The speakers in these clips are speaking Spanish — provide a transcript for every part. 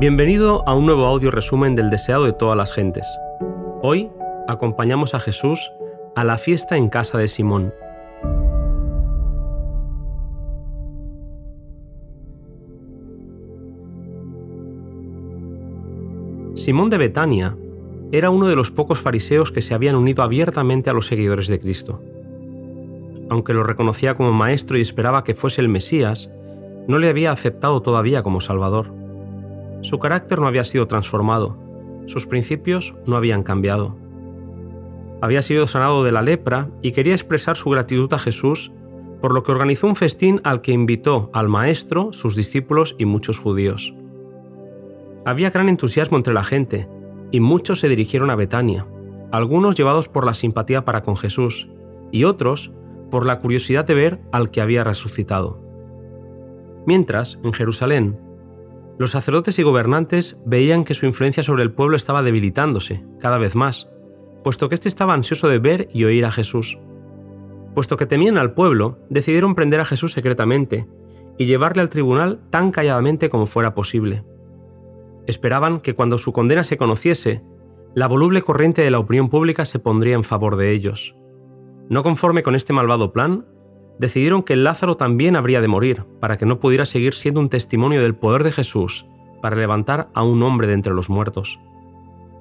Bienvenido a un nuevo audio resumen del deseado de todas las gentes. Hoy acompañamos a Jesús a la fiesta en casa de Simón. Simón de Betania era uno de los pocos fariseos que se habían unido abiertamente a los seguidores de Cristo. Aunque lo reconocía como maestro y esperaba que fuese el Mesías, no le había aceptado todavía como Salvador. Su carácter no había sido transformado, sus principios no habían cambiado. Había sido sanado de la lepra y quería expresar su gratitud a Jesús, por lo que organizó un festín al que invitó al Maestro, sus discípulos y muchos judíos. Había gran entusiasmo entre la gente, y muchos se dirigieron a Betania, algunos llevados por la simpatía para con Jesús, y otros por la curiosidad de ver al que había resucitado. Mientras, en Jerusalén, los sacerdotes y gobernantes veían que su influencia sobre el pueblo estaba debilitándose cada vez más, puesto que éste estaba ansioso de ver y oír a Jesús. Puesto que temían al pueblo, decidieron prender a Jesús secretamente y llevarle al tribunal tan calladamente como fuera posible. Esperaban que cuando su condena se conociese, la voluble corriente de la opinión pública se pondría en favor de ellos. No conforme con este malvado plan, decidieron que Lázaro también habría de morir, para que no pudiera seguir siendo un testimonio del poder de Jesús para levantar a un hombre de entre los muertos.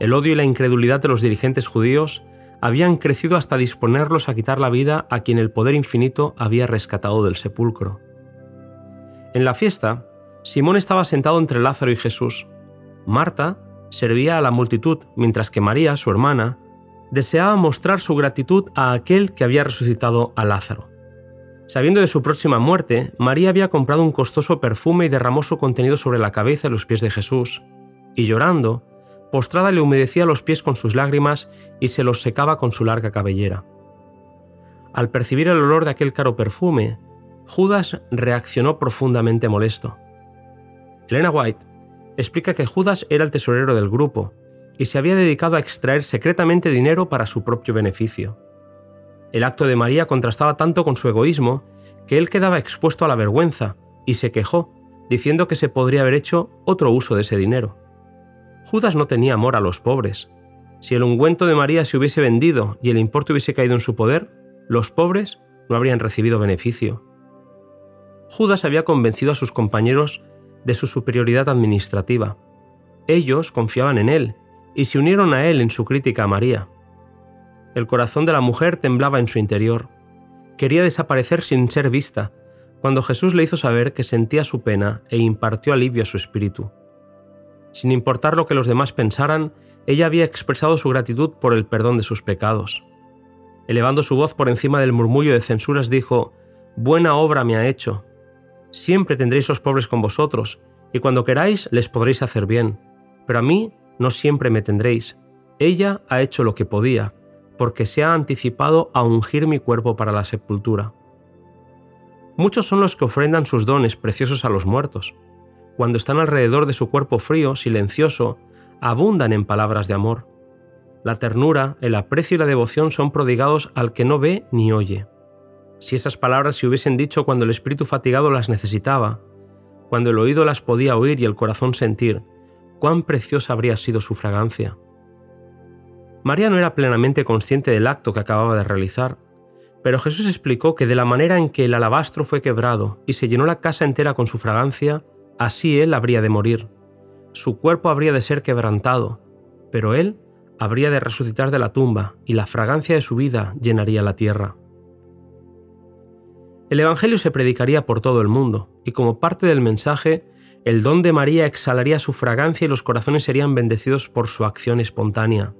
El odio y la incredulidad de los dirigentes judíos habían crecido hasta disponerlos a quitar la vida a quien el poder infinito había rescatado del sepulcro. En la fiesta, Simón estaba sentado entre Lázaro y Jesús. Marta servía a la multitud, mientras que María, su hermana, deseaba mostrar su gratitud a aquel que había resucitado a Lázaro. Sabiendo de su próxima muerte, María había comprado un costoso perfume y derramó su contenido sobre la cabeza y los pies de Jesús, y llorando, postrada le humedecía los pies con sus lágrimas y se los secaba con su larga cabellera. Al percibir el olor de aquel caro perfume, Judas reaccionó profundamente molesto. Elena White explica que Judas era el tesorero del grupo y se había dedicado a extraer secretamente dinero para su propio beneficio. El acto de María contrastaba tanto con su egoísmo que él quedaba expuesto a la vergüenza y se quejó, diciendo que se podría haber hecho otro uso de ese dinero. Judas no tenía amor a los pobres. Si el ungüento de María se hubiese vendido y el importe hubiese caído en su poder, los pobres no habrían recibido beneficio. Judas había convencido a sus compañeros de su superioridad administrativa. Ellos confiaban en él y se unieron a él en su crítica a María. El corazón de la mujer temblaba en su interior. Quería desaparecer sin ser vista, cuando Jesús le hizo saber que sentía su pena e impartió alivio a su espíritu. Sin importar lo que los demás pensaran, ella había expresado su gratitud por el perdón de sus pecados. Elevando su voz por encima del murmullo de censuras, dijo, Buena obra me ha hecho. Siempre tendréis los pobres con vosotros, y cuando queráis les podréis hacer bien, pero a mí no siempre me tendréis. Ella ha hecho lo que podía, porque se ha anticipado a ungir mi cuerpo para la sepultura. Muchos son los que ofrendan sus dones preciosos a los muertos. Cuando están alrededor de su cuerpo frío, silencioso, abundan en palabras de amor. La ternura, el aprecio y la devoción son prodigados al que no ve ni oye. Si esas palabras se hubiesen dicho cuando el espíritu fatigado las necesitaba, cuando el oído las podía oír y el corazón sentir, cuán preciosa habría sido su fragancia. María no era plenamente consciente del acto que acababa de realizar, pero Jesús explicó que de la manera en que el alabastro fue quebrado y se llenó la casa entera con su fragancia, así él habría de morir. Su cuerpo habría de ser quebrantado, pero él habría de resucitar de la tumba y la fragancia de su vida llenaría la tierra. El Evangelio se predicaría por todo el mundo, y como parte del mensaje, el don de María exhalaría su fragancia y los corazones serían bendecidos por su acción espontánea.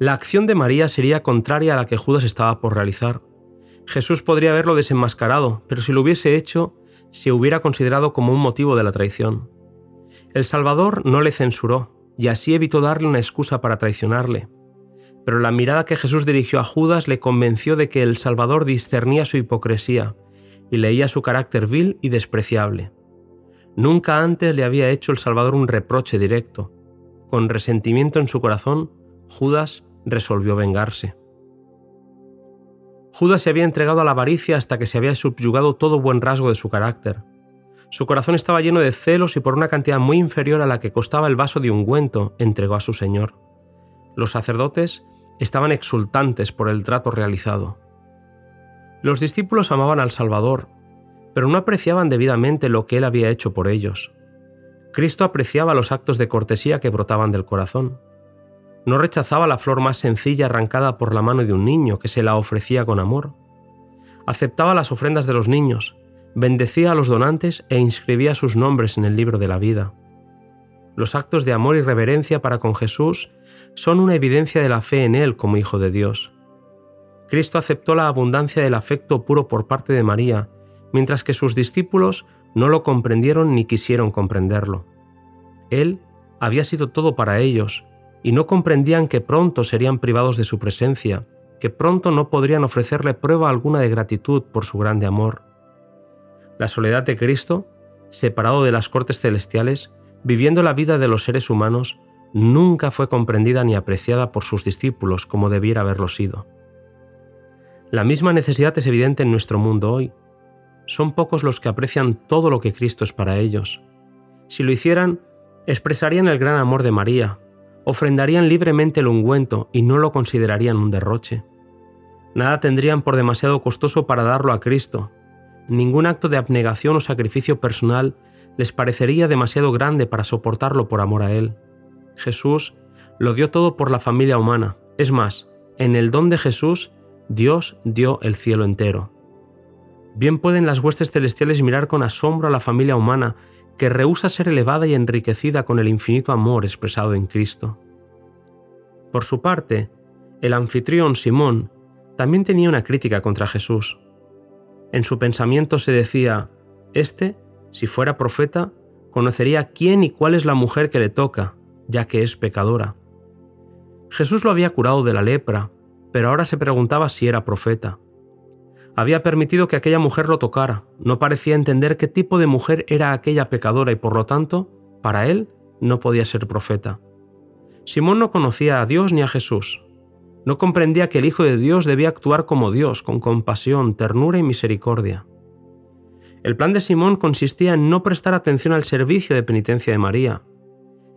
La acción de María sería contraria a la que Judas estaba por realizar. Jesús podría haberlo desenmascarado, pero si lo hubiese hecho, se hubiera considerado como un motivo de la traición. El Salvador no le censuró, y así evitó darle una excusa para traicionarle. Pero la mirada que Jesús dirigió a Judas le convenció de que el Salvador discernía su hipocresía y leía su carácter vil y despreciable. Nunca antes le había hecho el Salvador un reproche directo. Con resentimiento en su corazón, Judas resolvió vengarse. Judas se había entregado a la avaricia hasta que se había subyugado todo buen rasgo de su carácter. Su corazón estaba lleno de celos y por una cantidad muy inferior a la que costaba el vaso de ungüento entregó a su Señor. Los sacerdotes estaban exultantes por el trato realizado. Los discípulos amaban al Salvador, pero no apreciaban debidamente lo que Él había hecho por ellos. Cristo apreciaba los actos de cortesía que brotaban del corazón. No rechazaba la flor más sencilla arrancada por la mano de un niño que se la ofrecía con amor. Aceptaba las ofrendas de los niños, bendecía a los donantes e inscribía sus nombres en el libro de la vida. Los actos de amor y reverencia para con Jesús son una evidencia de la fe en Él como Hijo de Dios. Cristo aceptó la abundancia del afecto puro por parte de María, mientras que sus discípulos no lo comprendieron ni quisieron comprenderlo. Él había sido todo para ellos, y no comprendían que pronto serían privados de su presencia, que pronto no podrían ofrecerle prueba alguna de gratitud por su grande amor. La soledad de Cristo, separado de las cortes celestiales, viviendo la vida de los seres humanos, nunca fue comprendida ni apreciada por sus discípulos como debiera haberlo sido. La misma necesidad es evidente en nuestro mundo hoy. Son pocos los que aprecian todo lo que Cristo es para ellos. Si lo hicieran, expresarían el gran amor de María, ofrendarían libremente el ungüento y no lo considerarían un derroche. Nada tendrían por demasiado costoso para darlo a Cristo, ningún acto de abnegación o sacrificio personal les parecería demasiado grande para soportarlo por amor a Él. Jesús lo dio todo por la familia humana. Es más, en el don de Jesús, Dios dio el cielo entero. Bien pueden las huestes celestiales mirar con asombro a la familia humana que rehúsa ser elevada y enriquecida con el infinito amor expresado en Cristo. Por su parte, el anfitrión Simón también tenía una crítica contra Jesús. En su pensamiento se decía, Este, si fuera profeta, conocería quién y cuál es la mujer que le toca, ya que es pecadora. Jesús lo había curado de la lepra, pero ahora se preguntaba si era profeta. Había permitido que aquella mujer lo tocara, no parecía entender qué tipo de mujer era aquella pecadora y por lo tanto, para él, no podía ser profeta. Simón no conocía a Dios ni a Jesús, no comprendía que el Hijo de Dios debía actuar como Dios, con compasión, ternura y misericordia. El plan de Simón consistía en no prestar atención al servicio de penitencia de María.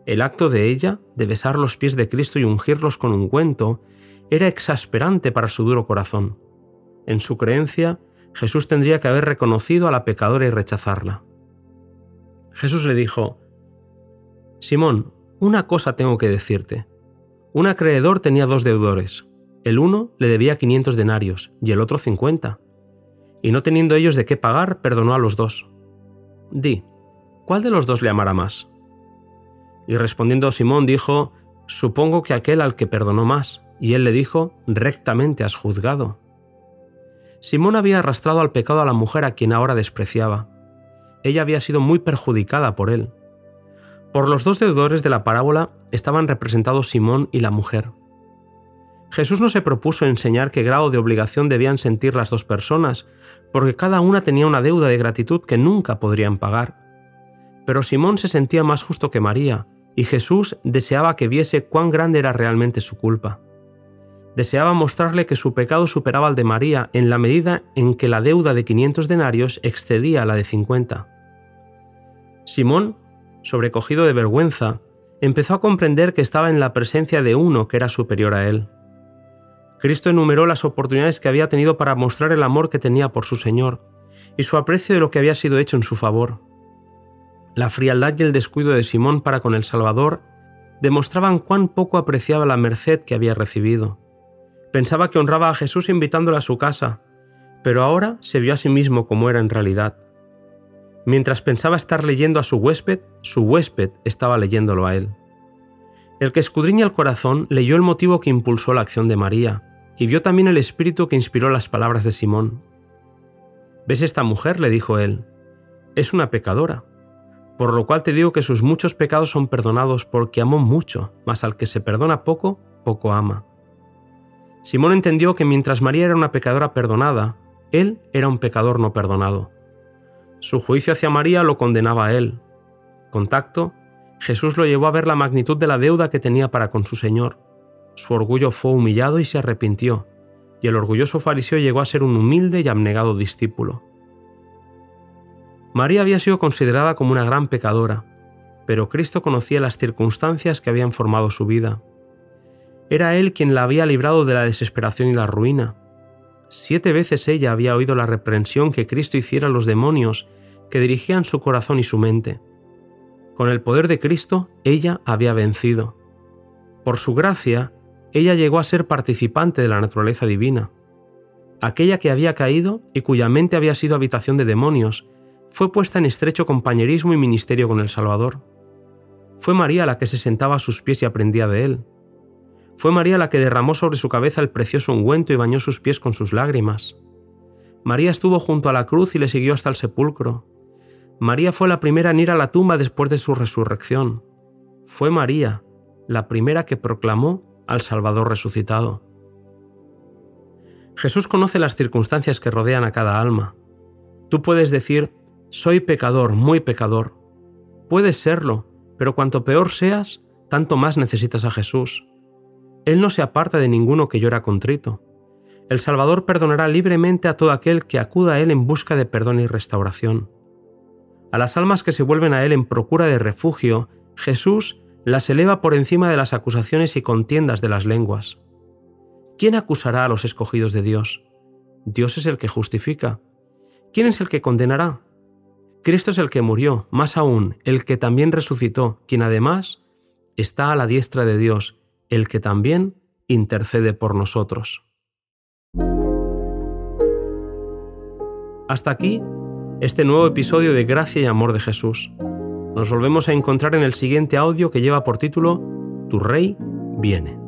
El acto de ella, de besar los pies de Cristo y ungirlos con un cuento, era exasperante para su duro corazón. En su creencia, Jesús tendría que haber reconocido a la pecadora y rechazarla. Jesús le dijo, Simón, una cosa tengo que decirte. Un acreedor tenía dos deudores. El uno le debía 500 denarios y el otro 50. Y no teniendo ellos de qué pagar, perdonó a los dos. Di, ¿cuál de los dos le amará más? Y respondiendo Simón dijo, Supongo que aquel al que perdonó más. Y él le dijo, Rectamente has juzgado. Simón había arrastrado al pecado a la mujer a quien ahora despreciaba. Ella había sido muy perjudicada por él. Por los dos deudores de la parábola estaban representados Simón y la mujer. Jesús no se propuso enseñar qué grado de obligación debían sentir las dos personas, porque cada una tenía una deuda de gratitud que nunca podrían pagar. Pero Simón se sentía más justo que María, y Jesús deseaba que viese cuán grande era realmente su culpa. Deseaba mostrarle que su pecado superaba al de María en la medida en que la deuda de 500 denarios excedía la de 50. Simón sobrecogido de vergüenza, empezó a comprender que estaba en la presencia de uno que era superior a él. Cristo enumeró las oportunidades que había tenido para mostrar el amor que tenía por su Señor y su aprecio de lo que había sido hecho en su favor. La frialdad y el descuido de Simón para con el Salvador demostraban cuán poco apreciaba la merced que había recibido. Pensaba que honraba a Jesús invitándole a su casa, pero ahora se vio a sí mismo como era en realidad. Mientras pensaba estar leyendo a su huésped, su huésped estaba leyéndolo a él. El que escudriña el corazón leyó el motivo que impulsó la acción de María, y vio también el espíritu que inspiró las palabras de Simón. ¿Ves esta mujer? le dijo él. Es una pecadora. Por lo cual te digo que sus muchos pecados son perdonados porque amó mucho, mas al que se perdona poco, poco ama. Simón entendió que mientras María era una pecadora perdonada, él era un pecador no perdonado. Su juicio hacia María lo condenaba a él. Contacto, Jesús lo llevó a ver la magnitud de la deuda que tenía para con su Señor. Su orgullo fue humillado y se arrepintió, y el orgulloso fariseo llegó a ser un humilde y abnegado discípulo. María había sido considerada como una gran pecadora, pero Cristo conocía las circunstancias que habían formado su vida. Era Él quien la había librado de la desesperación y la ruina. Siete veces ella había oído la reprensión que Cristo hiciera a los demonios que dirigían su corazón y su mente. Con el poder de Cristo, ella había vencido. Por su gracia, ella llegó a ser participante de la naturaleza divina. Aquella que había caído y cuya mente había sido habitación de demonios, fue puesta en estrecho compañerismo y ministerio con el Salvador. Fue María la que se sentaba a sus pies y aprendía de él. Fue María la que derramó sobre su cabeza el precioso ungüento y bañó sus pies con sus lágrimas. María estuvo junto a la cruz y le siguió hasta el sepulcro. María fue la primera en ir a la tumba después de su resurrección. Fue María la primera que proclamó al Salvador resucitado. Jesús conoce las circunstancias que rodean a cada alma. Tú puedes decir, soy pecador, muy pecador. Puedes serlo, pero cuanto peor seas, tanto más necesitas a Jesús. Él no se aparta de ninguno que llora contrito. El Salvador perdonará libremente a todo aquel que acuda a Él en busca de perdón y restauración. A las almas que se vuelven a Él en procura de refugio, Jesús las eleva por encima de las acusaciones y contiendas de las lenguas. ¿Quién acusará a los escogidos de Dios? Dios es el que justifica. ¿Quién es el que condenará? Cristo es el que murió, más aún, el que también resucitó, quien además está a la diestra de Dios el que también intercede por nosotros. Hasta aquí este nuevo episodio de Gracia y Amor de Jesús. Nos volvemos a encontrar en el siguiente audio que lleva por título Tu Rey viene.